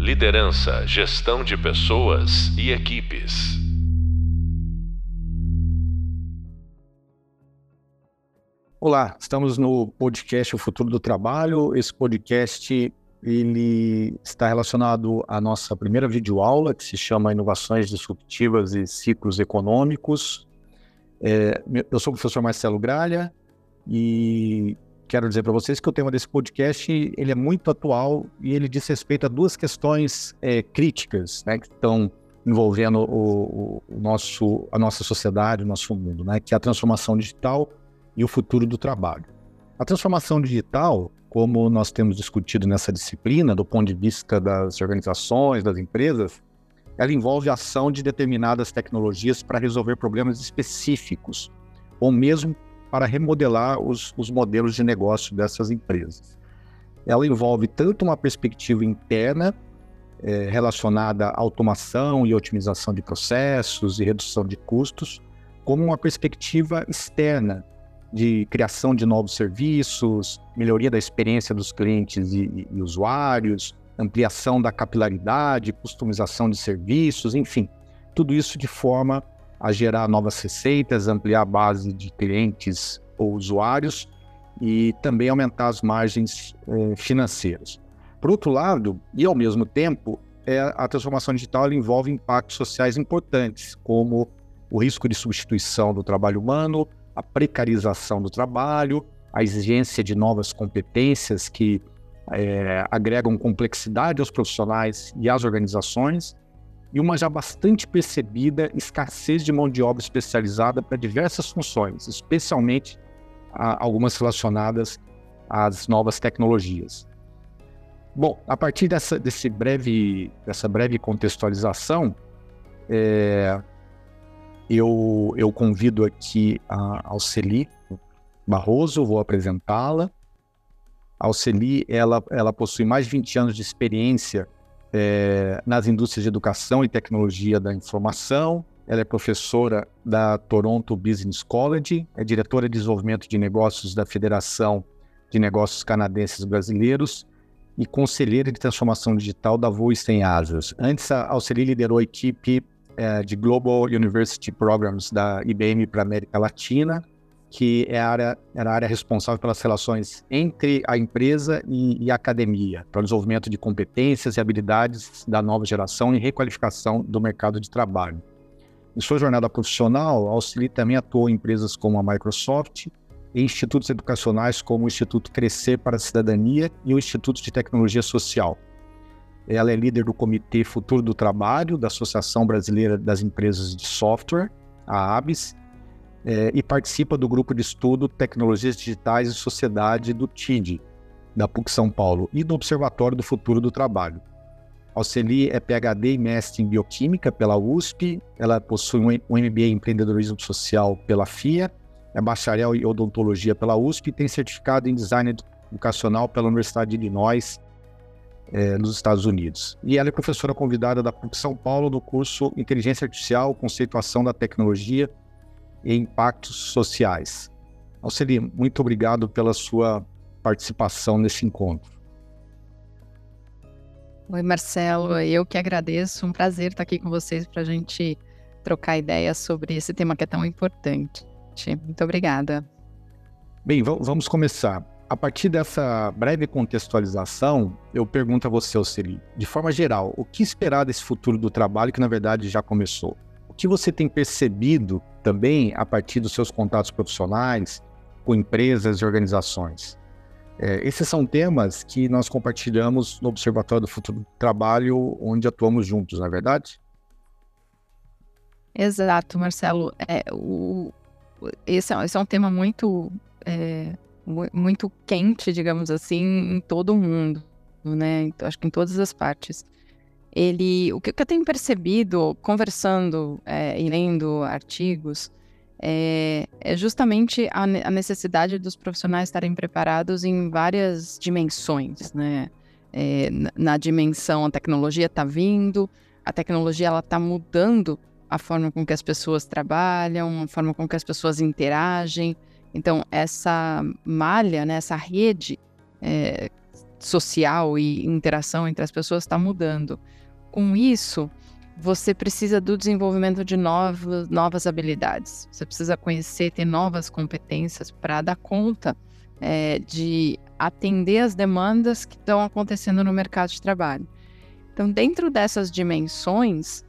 Liderança, gestão de pessoas e equipes. Olá, estamos no podcast O Futuro do Trabalho. Esse podcast ele está relacionado à nossa primeira videoaula, que se chama Inovações Disruptivas e Ciclos Econômicos. É, eu sou o professor Marcelo Gralha e quero dizer para vocês que o tema desse podcast ele é muito atual e ele diz respeito a duas questões é, críticas né, que estão envolvendo o, o, nosso, a nossa sociedade, o nosso mundo, né, que é a transformação digital e o futuro do trabalho. A transformação digital, como nós temos discutido nessa disciplina, do ponto de vista das organizações, das empresas, ela envolve a ação de determinadas tecnologias para resolver problemas específicos, ou mesmo para remodelar os, os modelos de negócio dessas empresas. Ela envolve tanto uma perspectiva interna, é, relacionada à automação e otimização de processos e redução de custos, como uma perspectiva externa, de criação de novos serviços, melhoria da experiência dos clientes e, e, e usuários, ampliação da capilaridade, customização de serviços, enfim, tudo isso de forma a gerar novas receitas, ampliar a base de clientes ou usuários e também aumentar as margens eh, financeiras. Por outro lado, e ao mesmo tempo, é, a transformação digital envolve impactos sociais importantes, como o risco de substituição do trabalho humano, a precarização do trabalho, a exigência de novas competências que é, agregam complexidade aos profissionais e às organizações, e uma já bastante percebida escassez de mão de obra especializada para diversas funções, especialmente a, algumas relacionadas às novas tecnologias. Bom, a partir dessa, desse breve, dessa breve contextualização, é, eu, eu convido aqui a Alceli Barroso, vou apresentá-la. A Alceli, ela, ela possui mais de 20 anos de experiência é, nas indústrias de educação e tecnologia da informação. Ela é professora da Toronto Business College, é diretora de desenvolvimento de negócios da Federação de Negócios Canadenses Brasileiros e conselheira de transformação digital da Voice Azures. Antes, a Alceli liderou a equipe é, de Global University Programs da IBM para a América Latina que é a área, era a área responsável pelas relações entre a empresa e, e, a academia, para o desenvolvimento de competências e habilidades da nova geração e requalificação do mercado de trabalho. Em sua jornada profissional, a Auxili também atuou em empresas como a Microsoft e institutos educacionais como o Instituto Crescer para a Cidadania e o Instituto de Tecnologia Social. Ela é líder do Comitê Futuro do Trabalho da Associação Brasileira das Empresas de Software, a ABS, é, e participa do grupo de estudo Tecnologias Digitais e Sociedade do TID, da PUC São Paulo, e do Observatório do Futuro do Trabalho. Alceli é PhD e mestre em Bioquímica pela USP, ela possui um MBA em Empreendedorismo Social pela FIA, é bacharel em Odontologia pela USP e tem certificado em Design Educacional pela Universidade de Illinois, é, nos Estados Unidos. E ela é professora convidada da PUC São Paulo no curso Inteligência Artificial, Conceituação da Tecnologia e impactos sociais. Alceli, muito obrigado pela sua participação nesse encontro. Oi, Marcelo, eu que agradeço. Um prazer estar aqui com vocês para a gente trocar ideias sobre esse tema que é tão importante. Muito obrigada. Bem, vamos começar. A partir dessa breve contextualização, eu pergunto a você, Alceli, de forma geral, o que esperar desse futuro do trabalho que na verdade já começou? Que você tem percebido também a partir dos seus contatos profissionais com empresas e organizações? É, esses são temas que nós compartilhamos no Observatório do Futuro do Trabalho, onde atuamos juntos, não é verdade? Exato, Marcelo. É, o, esse, é, esse é um tema muito, é, muito quente, digamos assim, em todo o mundo, né? Acho que em todas as partes ele, o que, eu tenho percebido, conversando é, e lendo artigos, é, é justamente a, a, necessidade dos profissionais estarem preparados em várias dimensões, né? É, na, dimensão a tecnologia está vindo, a tecnologia ela está mudando a forma com que as pessoas trabalham, a forma com que as pessoas interagem. Então essa malha, né, essa rede é, social e interação entre as pessoas está mudando. Com isso, você precisa do desenvolvimento de novas, novas habilidades. Você precisa conhecer, ter novas competências para dar conta é, de atender as demandas que estão acontecendo no mercado de trabalho. Então, dentro dessas dimensões,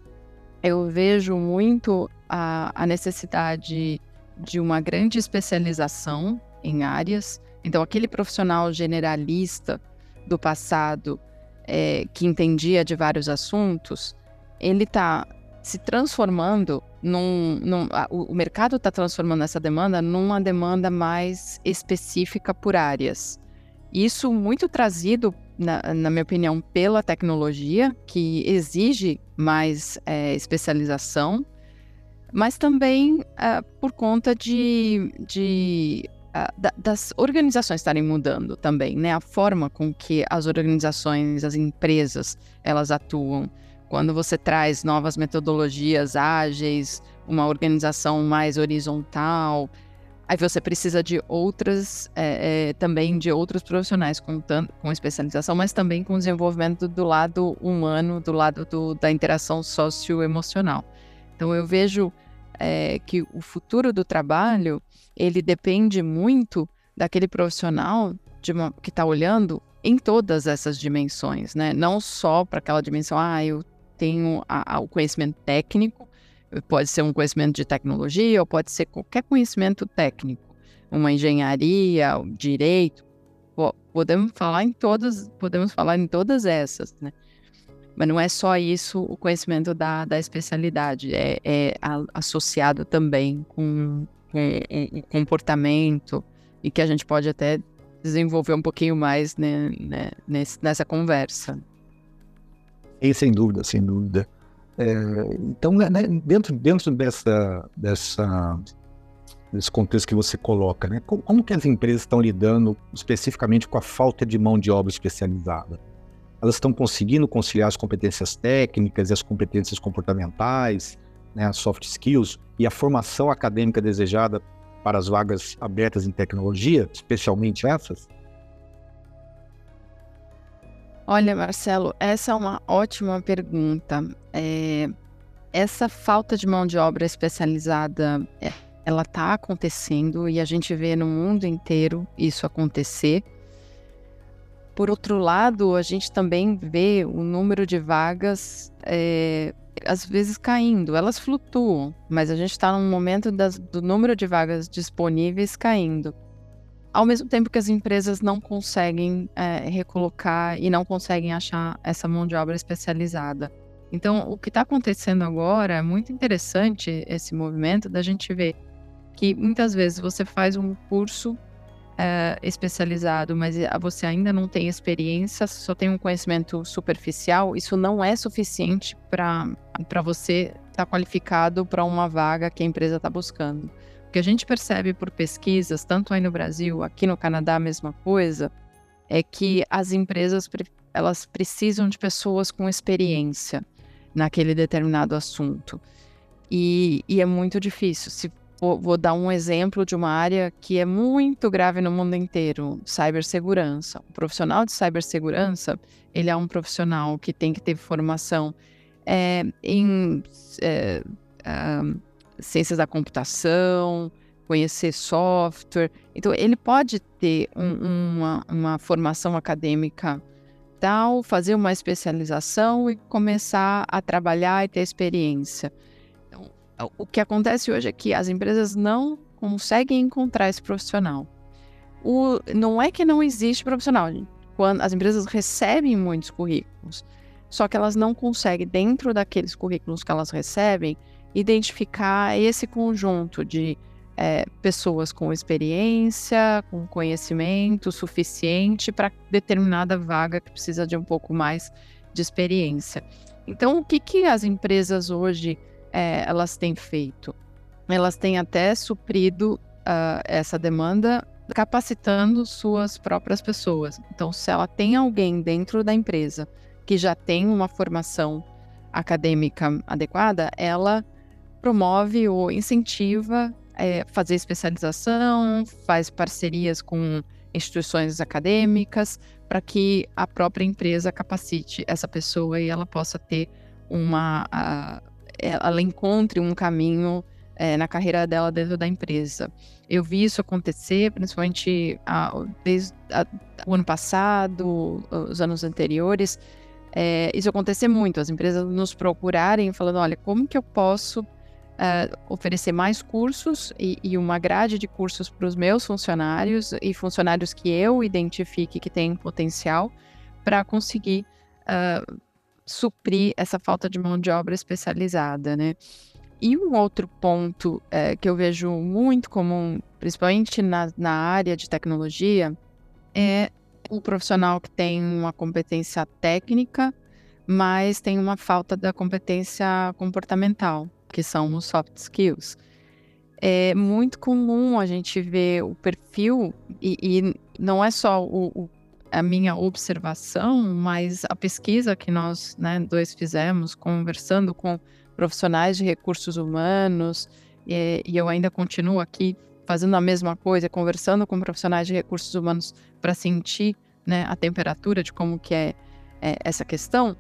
eu vejo muito a, a necessidade de uma grande especialização em áreas. Então, aquele profissional generalista do passado é, que entendia de vários assuntos, ele está se transformando num. num a, o mercado está transformando essa demanda numa demanda mais específica por áreas. Isso muito trazido, na, na minha opinião, pela tecnologia, que exige mais é, especialização, mas também uh, por conta de, de da, das organizações estarem mudando também, né? A forma com que as organizações, as empresas, elas atuam. Quando você traz novas metodologias ágeis, uma organização mais horizontal, aí você precisa de outras, é, é, também de outros profissionais com, tanto, com especialização, mas também com desenvolvimento do lado humano, do lado do, da interação socioemocional. Então eu vejo é, que o futuro do trabalho ele depende muito daquele profissional uma, que está olhando em todas essas dimensões, né? Não só para aquela dimensão, ah, eu tenho a, a, o conhecimento técnico, pode ser um conhecimento de tecnologia ou pode ser qualquer conhecimento técnico, uma engenharia, direito, podemos falar em todas, podemos falar em todas essas, né? Mas não é só isso o conhecimento da, da especialidade, é, é associado também com, com comportamento e que a gente pode até desenvolver um pouquinho mais né, né, nessa conversa. E sem dúvida, sem dúvida. É, então, né, né, dentro, dentro dessa, dessa, desse contexto que você coloca, né, como, como que as empresas estão lidando especificamente com a falta de mão de obra especializada? Elas estão conseguindo conciliar as competências técnicas e as competências comportamentais, né, as soft skills, e a formação acadêmica desejada para as vagas abertas em tecnologia, especialmente essas? Olha, Marcelo, essa é uma ótima pergunta. É, essa falta de mão de obra especializada, é, ela está acontecendo e a gente vê no mundo inteiro isso acontecer. Por outro lado, a gente também vê o número de vagas é, às vezes caindo. Elas flutuam, mas a gente está num momento das, do número de vagas disponíveis caindo ao mesmo tempo que as empresas não conseguem é, recolocar e não conseguem achar essa mão de obra especializada. Então, o que está acontecendo agora é muito interessante esse movimento da gente ver que muitas vezes você faz um curso é, especializado, mas você ainda não tem experiência, só tem um conhecimento superficial, isso não é suficiente para você estar tá qualificado para uma vaga que a empresa está buscando. O que a gente percebe por pesquisas, tanto aí no Brasil, aqui no Canadá, a mesma coisa, é que as empresas elas precisam de pessoas com experiência naquele determinado assunto. E, e é muito difícil. Se vou, vou, dar um exemplo de uma área que é muito grave no mundo inteiro, cibersegurança. O profissional de cibersegurança, ele é um profissional que tem que ter formação é, em é, ciências da computação, conhecer software. Então, ele pode ter um, uma, uma formação acadêmica tal, fazer uma especialização e começar a trabalhar e ter experiência. O que acontece hoje é que as empresas não conseguem encontrar esse profissional. O, não é que não existe profissional, quando as empresas recebem muitos currículos, só que elas não conseguem, dentro daqueles currículos que elas recebem, identificar esse conjunto de é, pessoas com experiência, com conhecimento suficiente para determinada vaga que precisa de um pouco mais de experiência. Então, o que, que as empresas hoje é, elas têm feito? Elas têm até suprido uh, essa demanda capacitando suas próprias pessoas. Então, se ela tem alguém dentro da empresa que já tem uma formação acadêmica adequada, ela promove ou incentiva é, fazer especialização, faz parcerias com instituições acadêmicas para que a própria empresa capacite essa pessoa e ela possa ter uma. A, ela encontre um caminho é, na carreira dela dentro da empresa. Eu vi isso acontecer, principalmente a, desde a, o ano passado, os anos anteriores. É, isso acontecer muito, as empresas nos procurarem falando, olha, como que eu posso uh, oferecer mais cursos e, e, uma grade de cursos para os meus funcionários e funcionários que eu identifique que têm potencial para conseguir uh, suprir essa falta de mão de obra especializada, né? E um outro ponto uh, que eu vejo muito comum, principalmente na, na área de tecnologia, é o profissional que tem uma competência técnica, mas tem uma falta da competência comportamental que são os soft skills. É muito comum a gente ver o perfil, e, e não é só o, o, a minha observação, mas a pesquisa que nós né, dois fizemos, conversando com profissionais de recursos humanos, e, e eu ainda continuo aqui fazendo a mesma coisa, conversando com profissionais de recursos humanos para sentir né, a temperatura de como que é, é essa questão,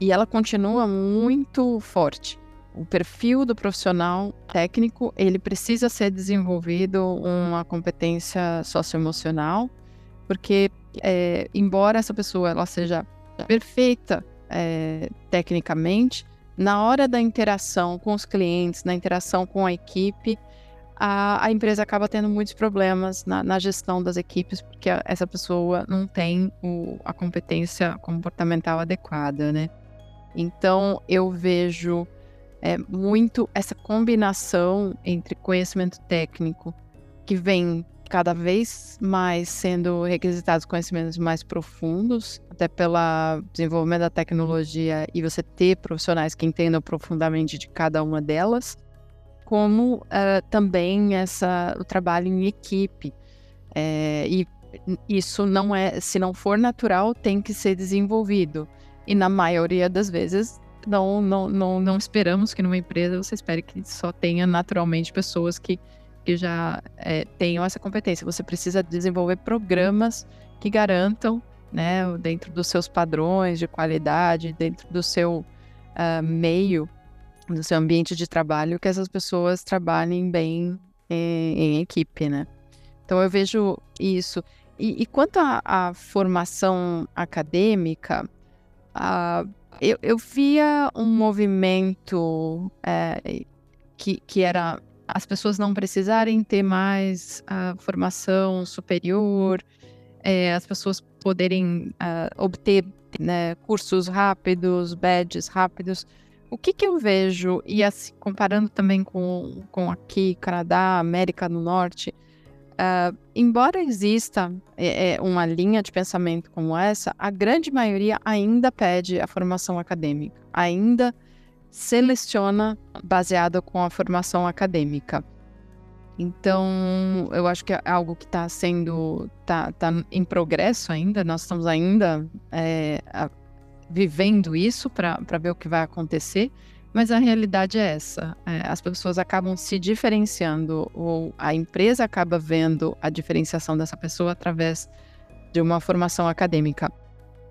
e ela continua muito forte. O perfil do profissional técnico, ele precisa ser desenvolvido uma competência socioemocional, porque é, embora essa pessoa ela seja perfeita é, tecnicamente, na hora da interação com os clientes, na interação com a equipe, a, a empresa acaba tendo muitos problemas na, na, gestão das equipes, porque a, essa pessoa não tem o, a competência comportamental adequada, né? Então, eu vejo é muito essa combinação entre conhecimento técnico, que vem cada vez mais sendo requisitados conhecimentos mais profundos, até pelo desenvolvimento da tecnologia e você ter profissionais que entendam profundamente de cada uma delas, como uh, também essa, o trabalho em equipe. É, e isso não é, se não for natural, tem que ser desenvolvido. E na maioria das vezes não, não, não, não esperamos que numa empresa você espere que só tenha naturalmente pessoas que, que já é, tenham essa competência. Você precisa desenvolver programas que garantam, né, dentro dos seus padrões de qualidade, dentro do seu uh, meio, do seu ambiente de trabalho, que essas pessoas trabalhem bem em, em equipe, né? Então eu vejo isso. E, e quanto à formação acadêmica, uh, eu, eu via um movimento é, que, que era as pessoas não precisarem ter mais a formação superior, é, as pessoas poderem uh, obter né, cursos rápidos, badges rápidos. O que, que eu vejo, e assim, comparando também com, com aqui, Canadá, América do Norte, Uh, embora exista é, uma linha de pensamento como essa, a grande maioria ainda pede a formação acadêmica, ainda seleciona baseada com a formação acadêmica. Então, eu acho que é algo que está sendo, está tá em progresso ainda, nós estamos ainda é, a, vivendo isso para ver o que vai acontecer, mas a realidade é essa: é, as pessoas acabam se diferenciando, ou a empresa acaba vendo a diferenciação dessa pessoa através de uma formação acadêmica.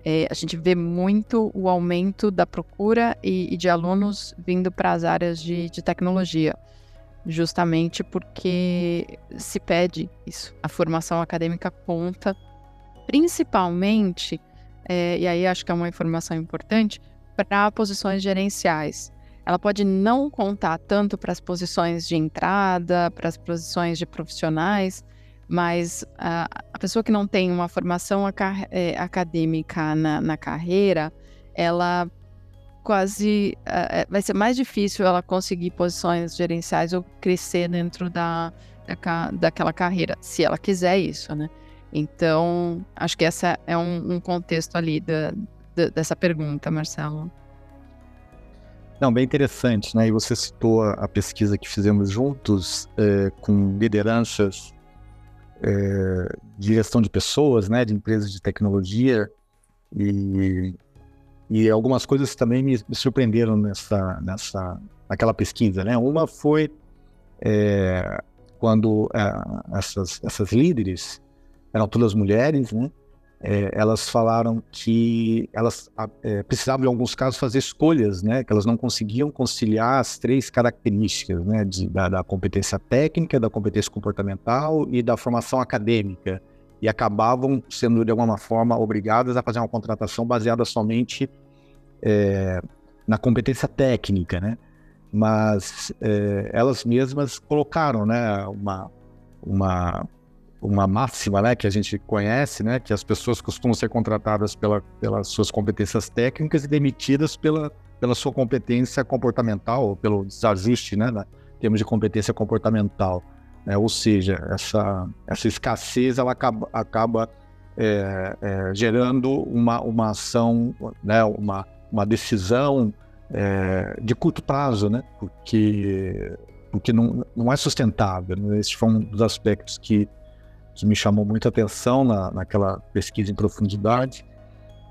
É, a gente vê muito o aumento da procura e, e de alunos vindo para as áreas de, de, tecnologia, justamente porque se pede isso. A formação acadêmica conta, principalmente, é, e aí acho que é uma informação importante, para posições gerenciais ela pode não contar tanto para as posições de entrada, para as posições de profissionais, mas a, a pessoa que não tem uma formação é, acadêmica na, na, carreira, ela quase é, vai ser mais difícil ela conseguir posições gerenciais ou crescer dentro da, da daquela carreira, se ela quiser isso, né? Então, acho que esse é um, um contexto ali da, da, dessa pergunta, Marcelo. Não, bem interessante, né? E você citou a, pesquisa que fizemos juntos é, com lideranças é, de gestão de pessoas, né? De empresas de tecnologia e, e algumas coisas também me, me surpreenderam nessa, nessa, naquela pesquisa, né? Uma foi é, quando é, essas, essas líderes eram todas mulheres, né? É, elas falaram que elas é, precisavam, em alguns casos, fazer escolhas, né? Que elas não conseguiam conciliar as três características, né? De, da, da, competência técnica, da competência comportamental e da formação acadêmica. E acabavam sendo, de alguma forma, obrigadas a fazer uma contratação baseada somente é, na competência técnica, né? Mas é, elas mesmas colocaram, né? Uma, uma uma máxima, né, que a gente conhece, né, que as pessoas costumam ser contratadas pela, pelas suas competências técnicas e demitidas pela, pela sua competência comportamental, ou pelo desajuste, né, em termos de competência comportamental. Né, ou seja, essa, essa escassez ela acaba, acaba é, é, gerando uma, uma ação, né, uma, uma decisão é, de curto prazo, né, porque, porque não, não é sustentável. Né? Esse foi um dos aspectos que que me chamou muita atenção na, naquela pesquisa em profundidade.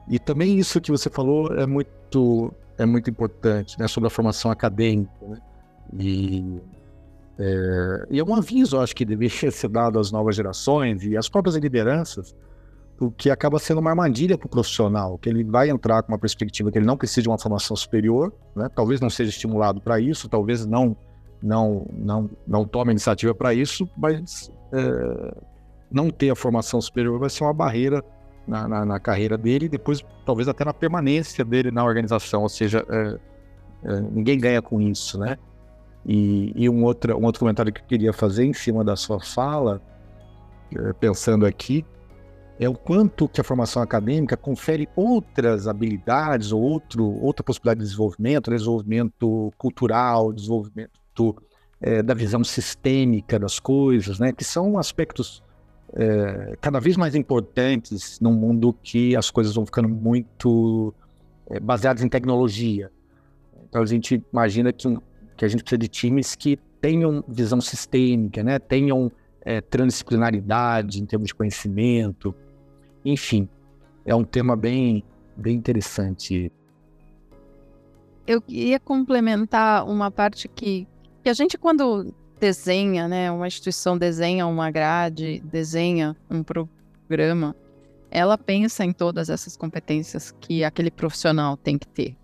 E também isso que você falou é muito, é muito importante, né, sobre a formação acadêmica. Né? E, é, e é um aviso, acho que deveria ser dado às novas gerações e às próprias lideranças, porque acaba sendo uma armadilha para o profissional, que ele vai entrar com uma perspectiva que ele não precisa de uma formação superior, né? talvez não seja estimulado para isso, talvez não não não não tome iniciativa para isso, mas é, não ter a formação superior vai ser uma barreira na, na, na, carreira dele e depois talvez até na permanência dele na organização, ou seja, é, é, ninguém ganha com isso, né? E, e, um, outro, um outro comentário que eu queria fazer em cima da sua fala, é, pensando aqui, é o quanto que a formação acadêmica confere outras habilidades ou outro, outra possibilidade de desenvolvimento, desenvolvimento cultural, desenvolvimento é, da visão sistêmica das coisas, né? Que são aspectos é, cada vez mais importantes num mundo que as coisas vão ficando muito é, baseadas em tecnologia. Então a gente imagina que, que a gente precisa de times que tenham visão sistêmica, né? tenham é, transdisciplinaridade em termos de conhecimento. Enfim, é um tema bem, bem interessante. Eu ia complementar uma parte que, que a gente, quando desenha, né? Uma instituição desenha uma grade, desenha um programa, ela pensa em todas essas competências que aquele profissional tem que ter.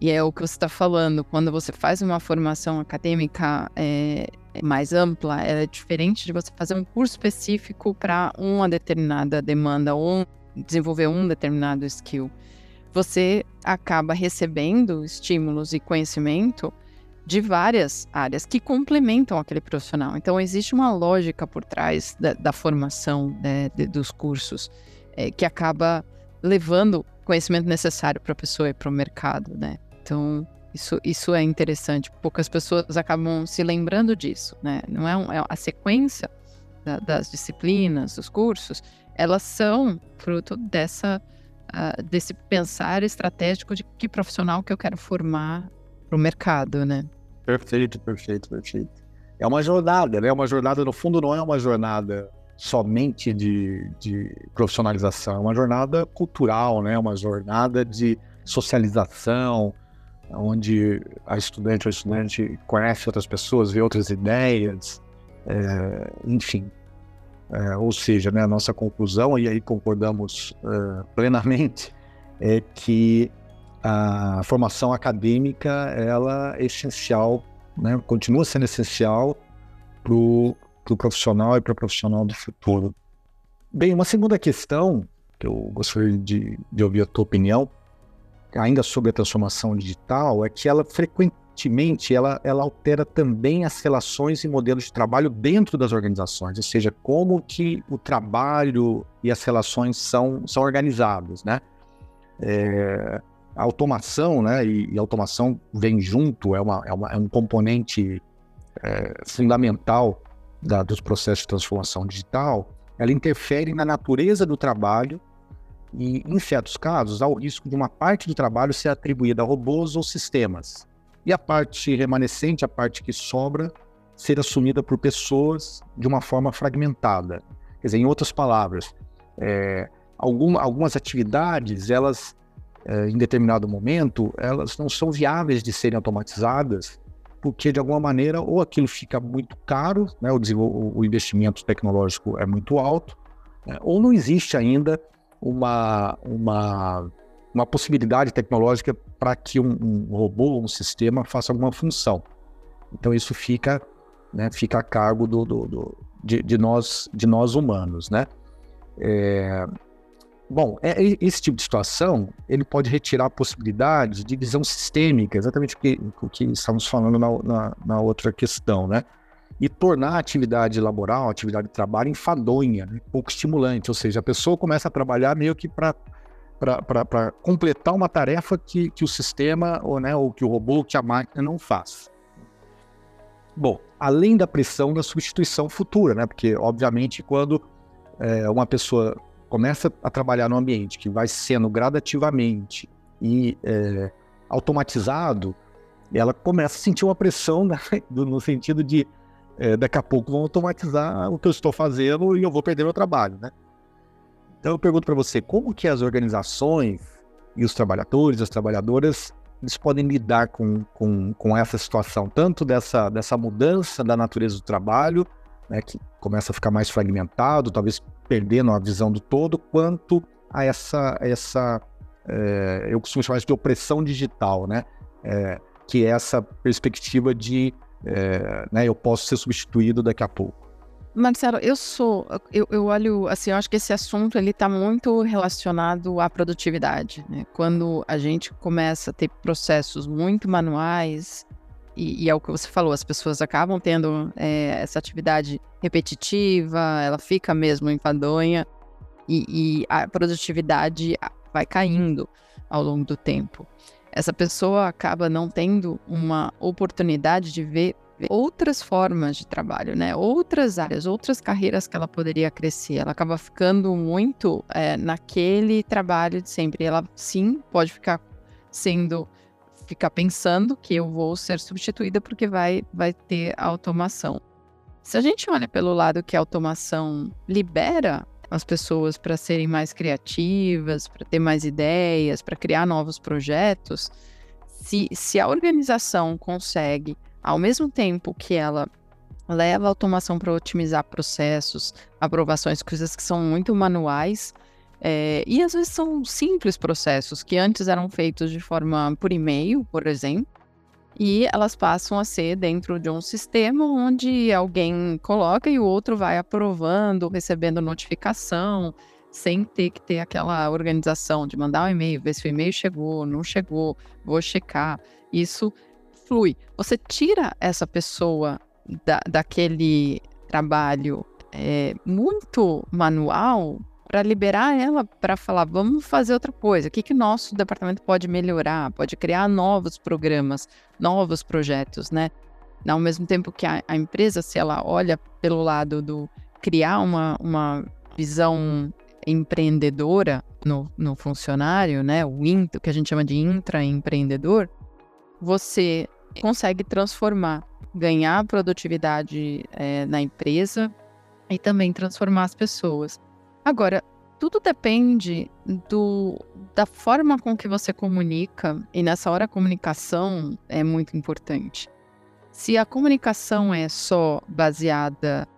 E é o que você está falando, quando você faz uma formação acadêmica é, mais ampla, é diferente de você fazer um curso específico para uma determinada demanda ou desenvolver um determinado skill. Você acaba recebendo estímulos e conhecimento de várias áreas que complementam aquele profissional. Então, existe uma lógica por trás da, da formação né, de, dos cursos é, que acaba levando conhecimento necessário para a pessoa e para o mercado, né? Então, isso, isso é interessante. Poucas pessoas acabam se lembrando disso, né? Não é, um, é a sequência da, das disciplinas, dos cursos, elas são fruto dessa, uh, desse pensar estratégico de que profissional que eu quero formar para o mercado, né? Perfeito, perfeito, perfeito. É uma jornada, né? Uma jornada, no fundo, não é uma jornada somente de, de profissionalização, é uma jornada cultural, né? Uma jornada de socialização, onde a estudante ou estudante conhece outras pessoas, vê outras ideias, é, enfim. É, ou seja, né, a nossa conclusão, e aí concordamos é, plenamente, é que a formação acadêmica ela é essencial, né? continua sendo essencial para o pro profissional e para o profissional do futuro. Bem, uma segunda questão que eu gostaria de, de ouvir a tua opinião, ainda sobre a transformação digital, é que ela frequentemente ela, ela altera também as relações e modelos de trabalho dentro das organizações, ou seja, como que o trabalho e as relações são, são organizados, né? É, a automação, né, e, e, automação vem junto, é, uma, é, uma, é um componente é, fundamental da, dos processos de transformação digital, ela interfere na natureza do trabalho e, em certos casos, há o risco de uma parte do trabalho ser atribuída a robôs ou sistemas, e a parte remanescente, a parte que sobra, ser assumida por pessoas de uma forma fragmentada. Quer dizer, em outras palavras, é, alguma, algumas atividades, elas em determinado momento, elas não são viáveis de serem automatizadas, porque de alguma maneira ou aquilo fica muito caro, né, o, o investimento tecnológico é muito alto, né, ou não existe ainda uma, uma, uma possibilidade tecnológica para que um, um robô, um sistema faça alguma função. Então isso fica, né, fica a cargo do, do, do de, de, nós, de nós humanos, né? É, bom, é, esse tipo de situação ele pode retirar a possibilidade de visão sistêmica, exatamente o que, o que estamos falando na, na, na outra questão, né? E tornar a atividade laboral, a atividade de trabalho enfadonha, né? pouco estimulante, ou seja, a pessoa começa a trabalhar meio que para para completar uma tarefa que, que o sistema ou, né, ou que o robô, que a máquina não faz. Bom, além da pressão da substituição futura, né? Porque, obviamente, quando é, uma pessoa começa a trabalhar no ambiente que vai sendo gradativamente e é, automatizado, ela começa a sentir uma pressão né? no sentido de é, daqui a pouco vão automatizar o que eu estou fazendo e eu vou perder meu trabalho, né? Então eu pergunto para você, como que as organizações e os trabalhadores, as trabalhadoras eles podem lidar com, com, com essa situação, tanto dessa, dessa mudança da natureza do trabalho, né, que começa a ficar mais fragmentado, talvez perdendo a visão do todo, quanto a essa, essa é, eu costumo chamar isso de opressão digital, né, é, que é essa perspectiva de é, né, eu posso ser substituído daqui a pouco. Marcelo, eu sou, eu, eu olho, assim, eu acho que esse assunto ele está muito relacionado à produtividade. Né? Quando a gente começa a ter processos muito manuais, e, e é o que você falou, as pessoas acabam tendo é, essa atividade repetitiva, ela fica mesmo enfadonha, e, e a produtividade vai caindo ao longo do tempo. Essa pessoa acaba não tendo uma oportunidade de ver outras formas de trabalho, né? Outras áreas, outras carreiras que ela poderia crescer. Ela acaba ficando muito é, naquele trabalho de sempre. Ela sim pode ficar sendo, ficar pensando que eu vou ser substituída porque vai, vai ter automação. Se a gente olha pelo lado que a automação libera as pessoas para serem mais criativas, para ter mais ideias, para criar novos projetos, se, se a organização consegue ao mesmo tempo que ela leva a automação para otimizar processos, aprovações, coisas que são muito manuais, é, e às vezes são simples processos que antes eram feitos de forma por e-mail, por exemplo, e elas passam a ser dentro de um sistema onde alguém coloca e o outro vai aprovando, recebendo notificação, sem ter que ter aquela organização de mandar um e-mail, ver se o e-mail chegou, não chegou, vou checar. Isso flui. Você tira essa pessoa da, daquele trabalho é, muito manual para liberar ela para falar, vamos fazer outra coisa. O que, que o nosso departamento pode melhorar? Pode criar novos programas, novos projetos, né? Ao mesmo tempo que a, a empresa, se ela olha pelo lado do criar uma, uma visão empreendedora no, no funcionário, né? O, o que a gente chama de intraempreendedor, você consegue transformar, ganhar produtividade é, na empresa e também transformar as pessoas. Agora, tudo depende do, da forma com que você comunica, e nessa hora a comunicação é muito importante. Se a comunicação é só baseada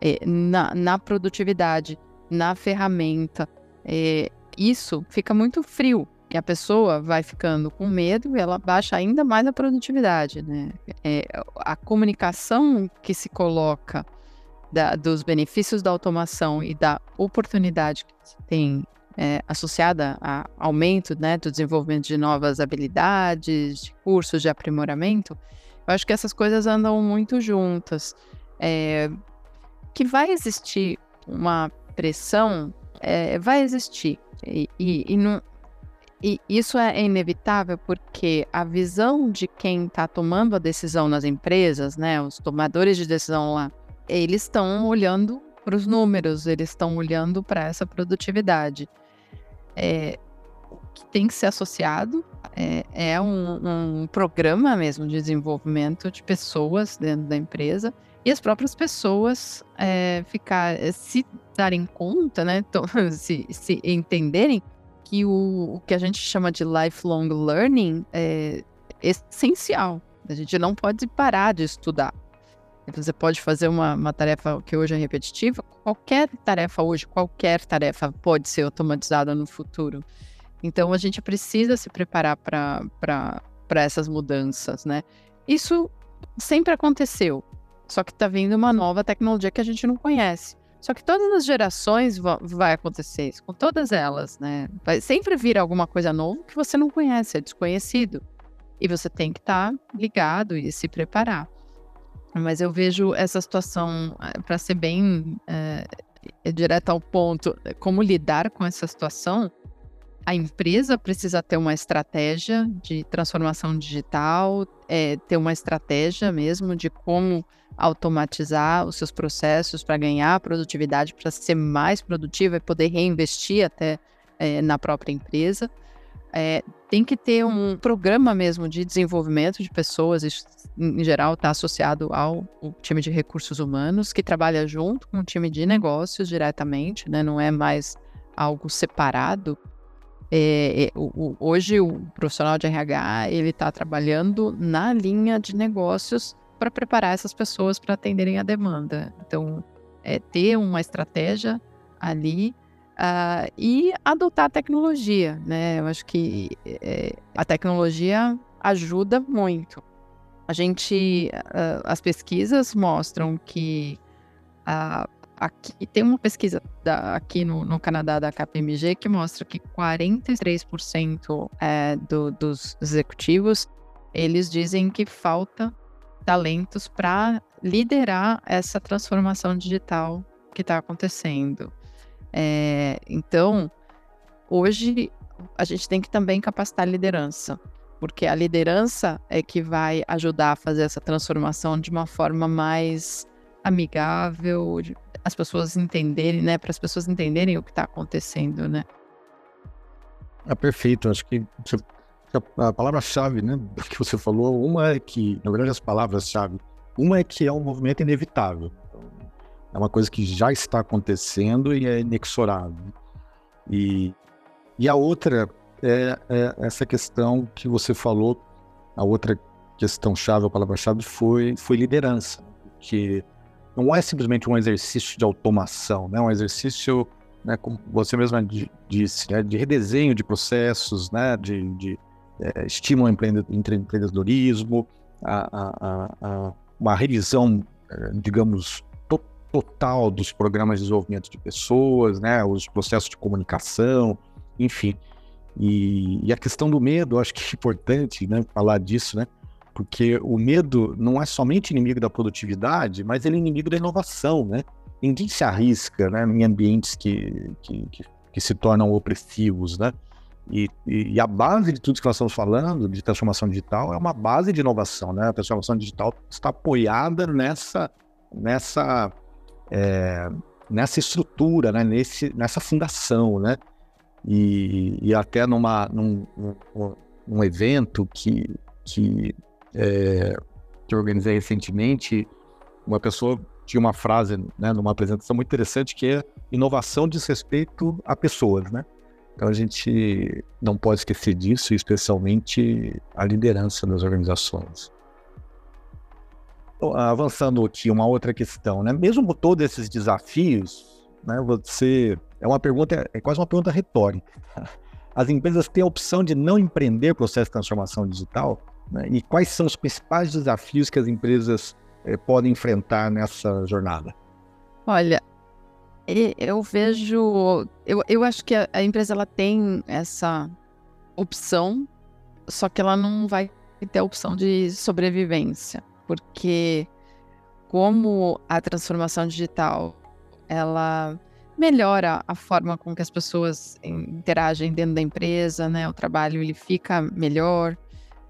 é, na, na, produtividade, na ferramenta, é, isso fica muito frio. E a pessoa vai ficando com medo e ela baixa ainda mais a produtividade, né? É, a comunicação que se coloca da, dos benefícios da automação e da oportunidade que tem é, associada a aumento né, do desenvolvimento de novas habilidades, de cursos de aprimoramento, eu acho que essas coisas andam muito juntas. É, que vai existir uma pressão, é, vai existir. E, e, e não, e isso é inevitável porque a visão de quem está tomando a decisão nas empresas, né, os tomadores de decisão lá, eles estão olhando para os números, eles estão olhando para essa produtividade. É, o que tem que ser associado é, é um, um, programa mesmo de desenvolvimento de pessoas dentro da empresa e as próprias pessoas é, ficar se darem conta, né, se, se entenderem que o, o que a gente chama de lifelong learning é essencial. A gente não pode parar de estudar. Você pode fazer uma, uma tarefa que hoje é repetitiva, qualquer tarefa hoje, qualquer tarefa pode ser automatizada no futuro. Então a gente precisa se preparar para essas mudanças, né? Isso sempre aconteceu, só que está vindo uma nova tecnologia que a gente não conhece. Só que todas as gerações vai acontecer isso, com todas elas, né? Vai sempre vir alguma coisa nova que você não conhece, é desconhecido. E você tem que estar tá ligado e se preparar. Mas eu vejo essa situação, eh, para ser bem é, direto ao ponto, como lidar com essa situação, a empresa precisa ter uma estratégia de transformação digital, é, ter uma estratégia mesmo de como automatizar os seus processos para ganhar produtividade, para ser mais produtiva e poder reinvestir até é, na própria empresa. É, tem que ter um programa mesmo de desenvolvimento de pessoas, isso, em geral está associado ao time de recursos humanos, que trabalha junto com o time de negócios diretamente, né? não é mais algo separado é, é, o, o, hoje o profissional de RH ele está trabalhando na linha de negócios para preparar essas pessoas para atenderem a demanda. Então, é ter uma estratégia ali uh, e adotar a tecnologia, né? Eu acho que é, a tecnologia ajuda muito. A gente, uh, as pesquisas mostram que a Aqui tem uma pesquisa da, aqui no, no, Canadá da KPMG que mostra que 43% é, do, dos executivos eles dizem que falta talentos para liderar essa transformação digital que está acontecendo. É, então, hoje a gente tem que também capacitar a liderança, porque a liderança é que vai ajudar a fazer essa transformação de uma forma mais amigável, as pessoas entenderem, né? Para as pessoas entenderem o que está acontecendo, né? É perfeito. Acho que a palavra-chave, né, que você falou, uma é que, na verdade, as palavras-chave, uma é que é um movimento inevitável. É uma coisa que já está acontecendo e é inexorável. E, e a outra é, é essa questão que você falou, a outra questão-chave, a palavra-chave foi, foi liderança. Que não é simplesmente um exercício de automação, né? um exercício, né, como você mesma disse, né, de redesenho de processos, né, de, de é, estímulo ao empreendedorismo, a, a, a, uma revisão, é, digamos, total dos programas de desenvolvimento de pessoas, né, os processos de comunicação, enfim. E, e a questão do medo, acho que é importante né, falar disso, né? porque o medo não é somente inimigo da produtividade, mas ele é inimigo da inovação, né? Ninguém se arrisca, né, em ambientes que, que, que, que se tornam opressivos, né? E, e, e, a base de tudo que nós estamos falando, de transformação digital, é uma base de inovação, né? A transformação digital está apoiada nessa, nessa, é, nessa estrutura, né? Nesse, nessa fundação, né? E, e até numa, num, num, num evento que, que é, que organizei recentemente, uma pessoa tinha uma frase, né, numa apresentação muito interessante, que é inovação diz respeito a pessoas, né? Então a gente não pode esquecer disso, especialmente a liderança das organizações. Então, avançando aqui, uma outra questão, né? Mesmo todos esses desafios, né, você é uma pergunta, é quase uma pergunta retórica. As empresas têm a opção de não empreender processo de transformação digital? Né? E quais são os principais desafios que as empresas eh, podem enfrentar nessa jornada? Olha, eu vejo, eu, eu acho que a, a empresa ela tem essa opção, só que ela não vai ter a opção de sobrevivência, porque como a transformação digital ela melhora a forma com que as pessoas interagem dentro da empresa, né? O trabalho ele fica melhor,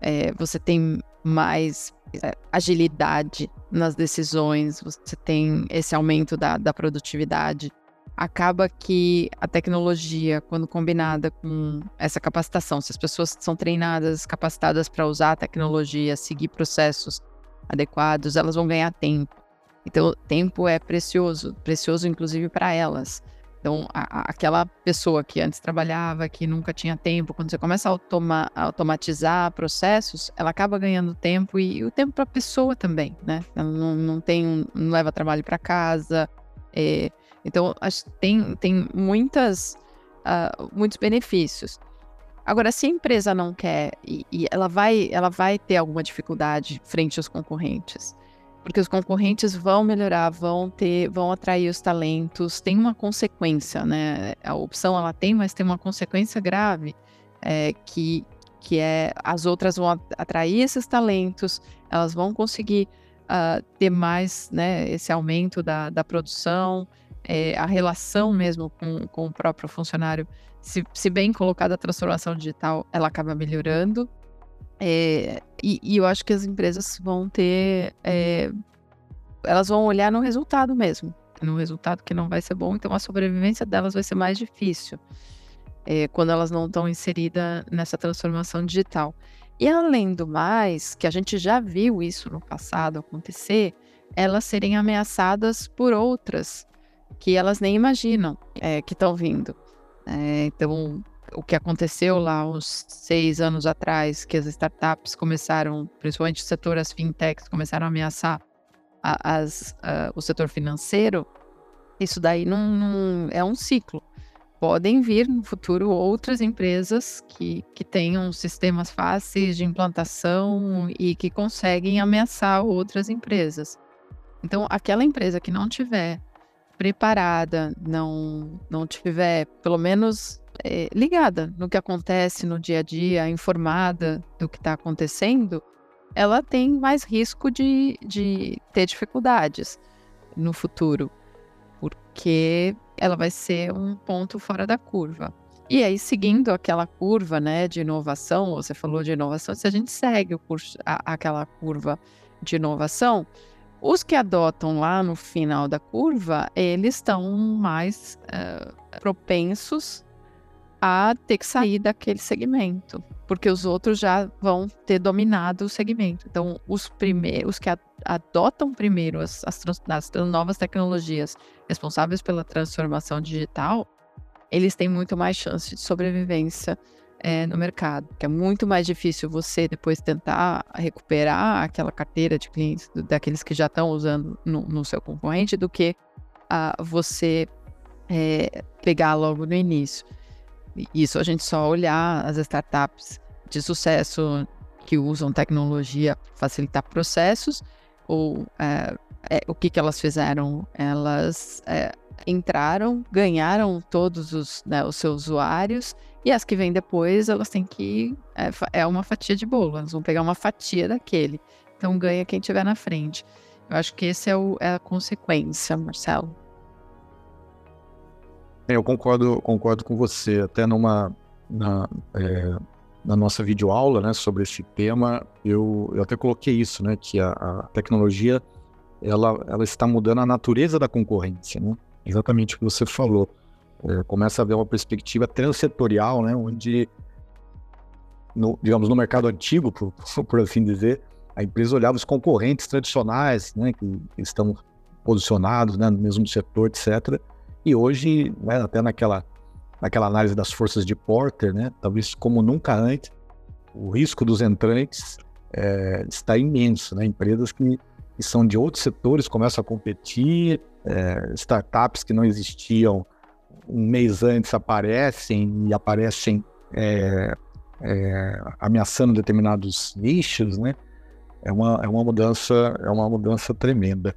é, você tem mais é, agilidade nas decisões, você tem esse aumento da, da produtividade. Acaba que a tecnologia, quando combinada com essa capacitação, se as pessoas são treinadas, capacitadas para usar a tecnologia, seguir processos adequados, elas vão ganhar tempo. Então, tempo é precioso, precioso inclusive para elas. Então, a, a, aquela pessoa que antes trabalhava, que nunca tinha tempo, quando você começa a, automa, a automatizar processos, ela acaba ganhando tempo e, e o tempo para a pessoa também, né? Ela não, não tem, não leva trabalho para casa. É, então, acho, tem, tem muitas, uh, muitos benefícios. Agora, se a empresa não quer e, e ela vai, ela vai ter alguma dificuldade frente aos concorrentes porque os concorrentes vão melhorar, vão ter, vão atrair os talentos, tem uma consequência, né? A opção ela tem, mas tem uma consequência grave, é, que, que é as outras vão atrair esses talentos, elas vão conseguir uh, ter mais, né, esse aumento da, da produção, é, a relação mesmo com, com o próprio funcionário, se, se bem colocada a transformação digital, ela acaba melhorando, é, e, e, eu acho que as empresas vão ter. É, elas vão olhar no resultado mesmo. No resultado que não vai ser bom, então a sobrevivência delas vai ser mais difícil. É, quando elas não estão inseridas nessa transformação digital. E além do mais, que a gente já viu isso no passado acontecer, elas serem ameaçadas por outras que elas nem imaginam é, que estão vindo. É, então, o que aconteceu lá uns seis anos atrás, que as startups começaram, principalmente o setor, as fintechs, começaram a ameaçar a, as, a, o setor financeiro, isso daí não, não, é um ciclo. Podem vir no futuro outras empresas que, que tenham sistemas fáceis de implantação e que conseguem ameaçar outras empresas. Então, aquela empresa que não tiver preparada, não, não tiver pelo menos é, ligada no que acontece no dia a dia, informada do que está acontecendo, ela tem mais risco de, de ter dificuldades no futuro, porque ela vai ser um ponto fora da curva. E aí, seguindo aquela curva né, de inovação, você falou de inovação, se a gente segue curso, a, aquela curva de inovação, os que adotam lá no final da curva, eles estão mais uh, propensos a ter que sair daquele segmento, porque os outros já vão ter dominado o segmento. Então, os primeiros, os que adotam primeiro as, as, as novas tecnologias responsáveis pela transformação digital, eles têm muito mais chance de sobrevivência é, no mercado, que é muito mais difícil você depois tentar recuperar aquela carteira de clientes daqueles que já estão usando no, no, seu concorrente do que uh, você é, pegar logo no início. Isso a gente só olhar as startups de sucesso que usam tecnologia para facilitar processos, ou é, é, o que, que elas fizeram? Elas é, entraram, ganharam todos os, né, os seus usuários, e as que vêm depois, elas têm que. É, é uma fatia de bolo, elas vão pegar uma fatia daquele. Então ganha quem estiver na frente. Eu acho que esse é, o, é a consequência, Marcelo. Eu concordo, concordo com você. Até numa na, é, na nossa videoaula, né, sobre esse tema, eu, eu até coloquei isso, né, que a, a tecnologia ela, ela está mudando a natureza da concorrência, né? Exatamente o que você falou. É, começa a haver uma perspectiva transetorial, né, onde, no, digamos, no mercado antigo, por, por assim dizer, a empresa olhava os concorrentes tradicionais, né, que estão posicionados né, no mesmo setor, etc., e hoje, né, até naquela, naquela análise das forças de Porter, né, talvez como nunca antes, o risco dos entrantes é, está imenso. Né? Empresas que, que, são de outros setores começam a competir, é, startups que não existiam um mês antes aparecem e aparecem é, é, ameaçando determinados nichos, né? É uma, é uma mudança, é uma mudança tremenda.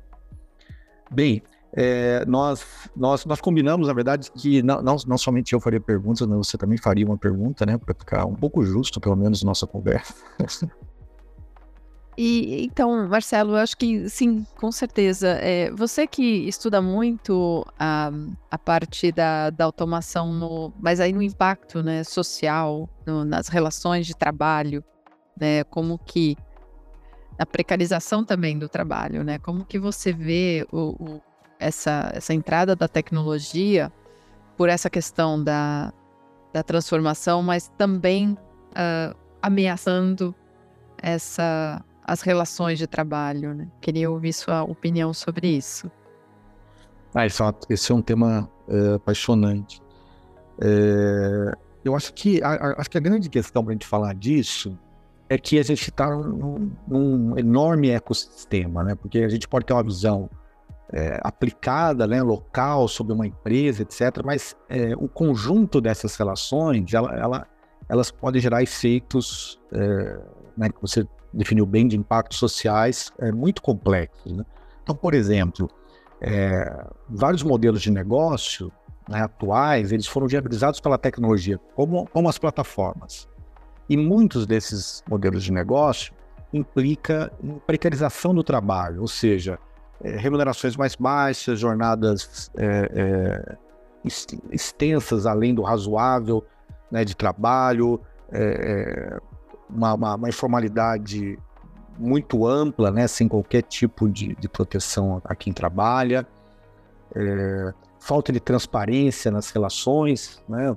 Bem, é, nós, nós, nós combinamos, na verdade, que não, não, não somente eu faria perguntas, mas você também faria uma pergunta, né? Para ficar um pouco justo, pelo menos, nossa conversa. E então, Marcelo, eu acho que sim, com certeza. É, você que estuda muito a, a parte da, da automação, no, mas aí no impacto né, social, no, nas relações de trabalho, né, como que a precarização também do trabalho, né? Como que você vê o, o essa, essa entrada da tecnologia por essa questão da, da transformação, mas também uh, ameaçando essa, as relações de trabalho. Né? Queria ouvir sua opinião sobre isso. Ah, esse é, um, esse é um tema é, apaixonante. É, eu acho que a, a, acho que a grande questão para a gente falar disso é que a gente está num, num, enorme ecossistema, né? Porque a gente pode ter uma visão é, aplicada, né, local, sobre uma empresa, etc. Mas é, o conjunto dessas relações, ela, ela, elas podem gerar efeitos, é, né, que você definiu bem, de impactos sociais é, muito complexos. Né? Então, por exemplo, é, vários modelos de negócio né, atuais, eles foram viabilizados pela tecnologia, como, como as plataformas. E muitos desses modelos de negócio implica precarização do trabalho, ou seja, é, remunerações mais baixas, jornadas é, é, extensas além do razoável né, de trabalho, é, é, uma, uma, uma, informalidade muito ampla, né, sem qualquer tipo de, de proteção a quem trabalha, é, falta de transparência nas relações, né,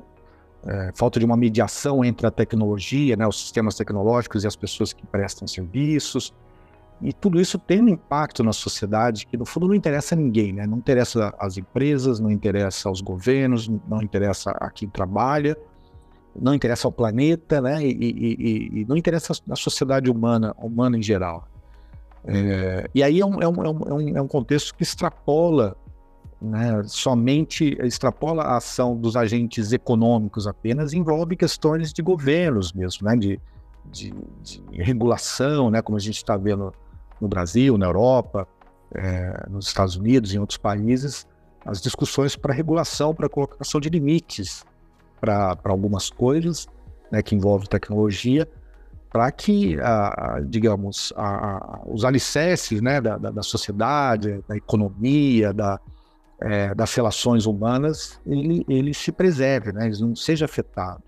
falta de uma mediação entre a tecnologia, né, os sistemas tecnológicos e as pessoas que prestam serviços, e tudo isso tem um impacto na sociedade que, no fundo, não interessa a ninguém, né? Não interessa às empresas, não interessa aos governos, não interessa a quem trabalha, não interessa ao planeta, né? E, e, e, não interessa à sociedade humana, humana em geral. É, e aí é um, é, um, é, um, é um contexto que extrapola, né? Somente extrapola a ação dos agentes econômicos apenas, envolve questões de governos mesmo, né? De, de, de regulação, né? Como a gente está vendo no Brasil, na Europa, é, nos Estados Unidos, em outros países, as discussões para regulação, para colocação de limites para algumas coisas né, que envolvem tecnologia, para que, a, a, digamos, a, os alicerces né, da, da, da, sociedade, da economia, da, é, das relações humanas, ele, ele se preserve, né, ele não seja afetado.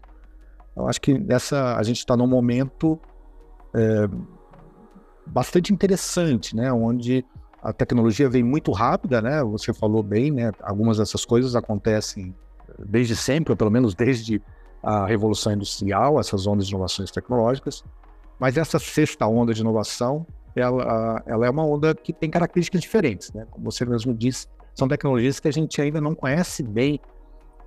Eu acho que nessa, a gente está num momento é, bastante interessante, né? Onde a tecnologia vem muito rápida, né? Você falou bem, né? Algumas dessas coisas acontecem desde sempre, ou pelo menos desde a Revolução Industrial, essas ondas de inovações tecnológicas. Mas essa sexta onda de inovação, ela, ela é uma onda que tem características diferentes, né? Como você mesmo disse, são tecnologias que a gente ainda não conhece bem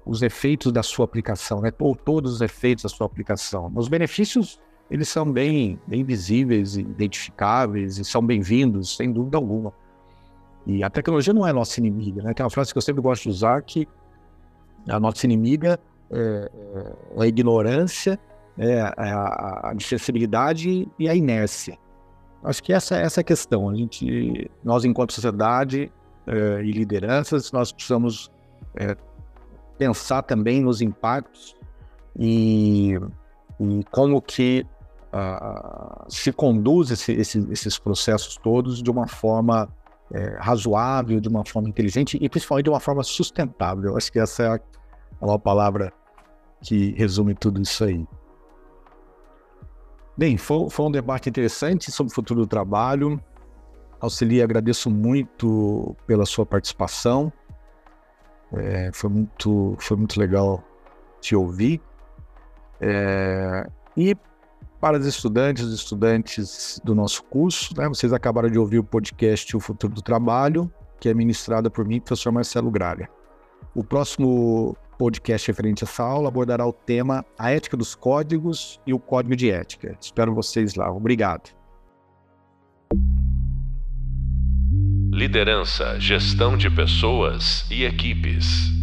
os efeitos da sua aplicação, né? Ou todos os efeitos da sua aplicação. Os benefícios eles são bem, bem visíveis, identificáveis e são bem-vindos, sem dúvida alguma. E a tecnologia não é nossa inimiga, né? Tem uma frase que eu sempre gosto de usar que a nossa inimiga é, é a ignorância, é a, a insensibilidade e a inércia. Acho que essa, essa é a questão. A gente, nós enquanto sociedade é, e lideranças, nós precisamos é, pensar também nos impactos e, e como que se conduz esse, esse, esses processos todos de uma forma é, razoável, de uma forma inteligente e principalmente de uma forma sustentável. Acho que essa é, a, é uma palavra que resume tudo isso aí. Bem, foi, foi um debate interessante sobre o futuro do trabalho. Auxilia, agradeço muito pela sua participação. É, foi, muito, foi muito legal te ouvir. É, e para os estudantes e estudantes do nosso curso. Né? Vocês acabaram de ouvir o podcast O Futuro do Trabalho, que é ministrado por mim, professor Marcelo Gralha. O próximo podcast referente a essa aula abordará o tema A Ética dos Códigos e o Código de Ética. Espero vocês lá. Obrigado. Liderança, gestão de pessoas e equipes.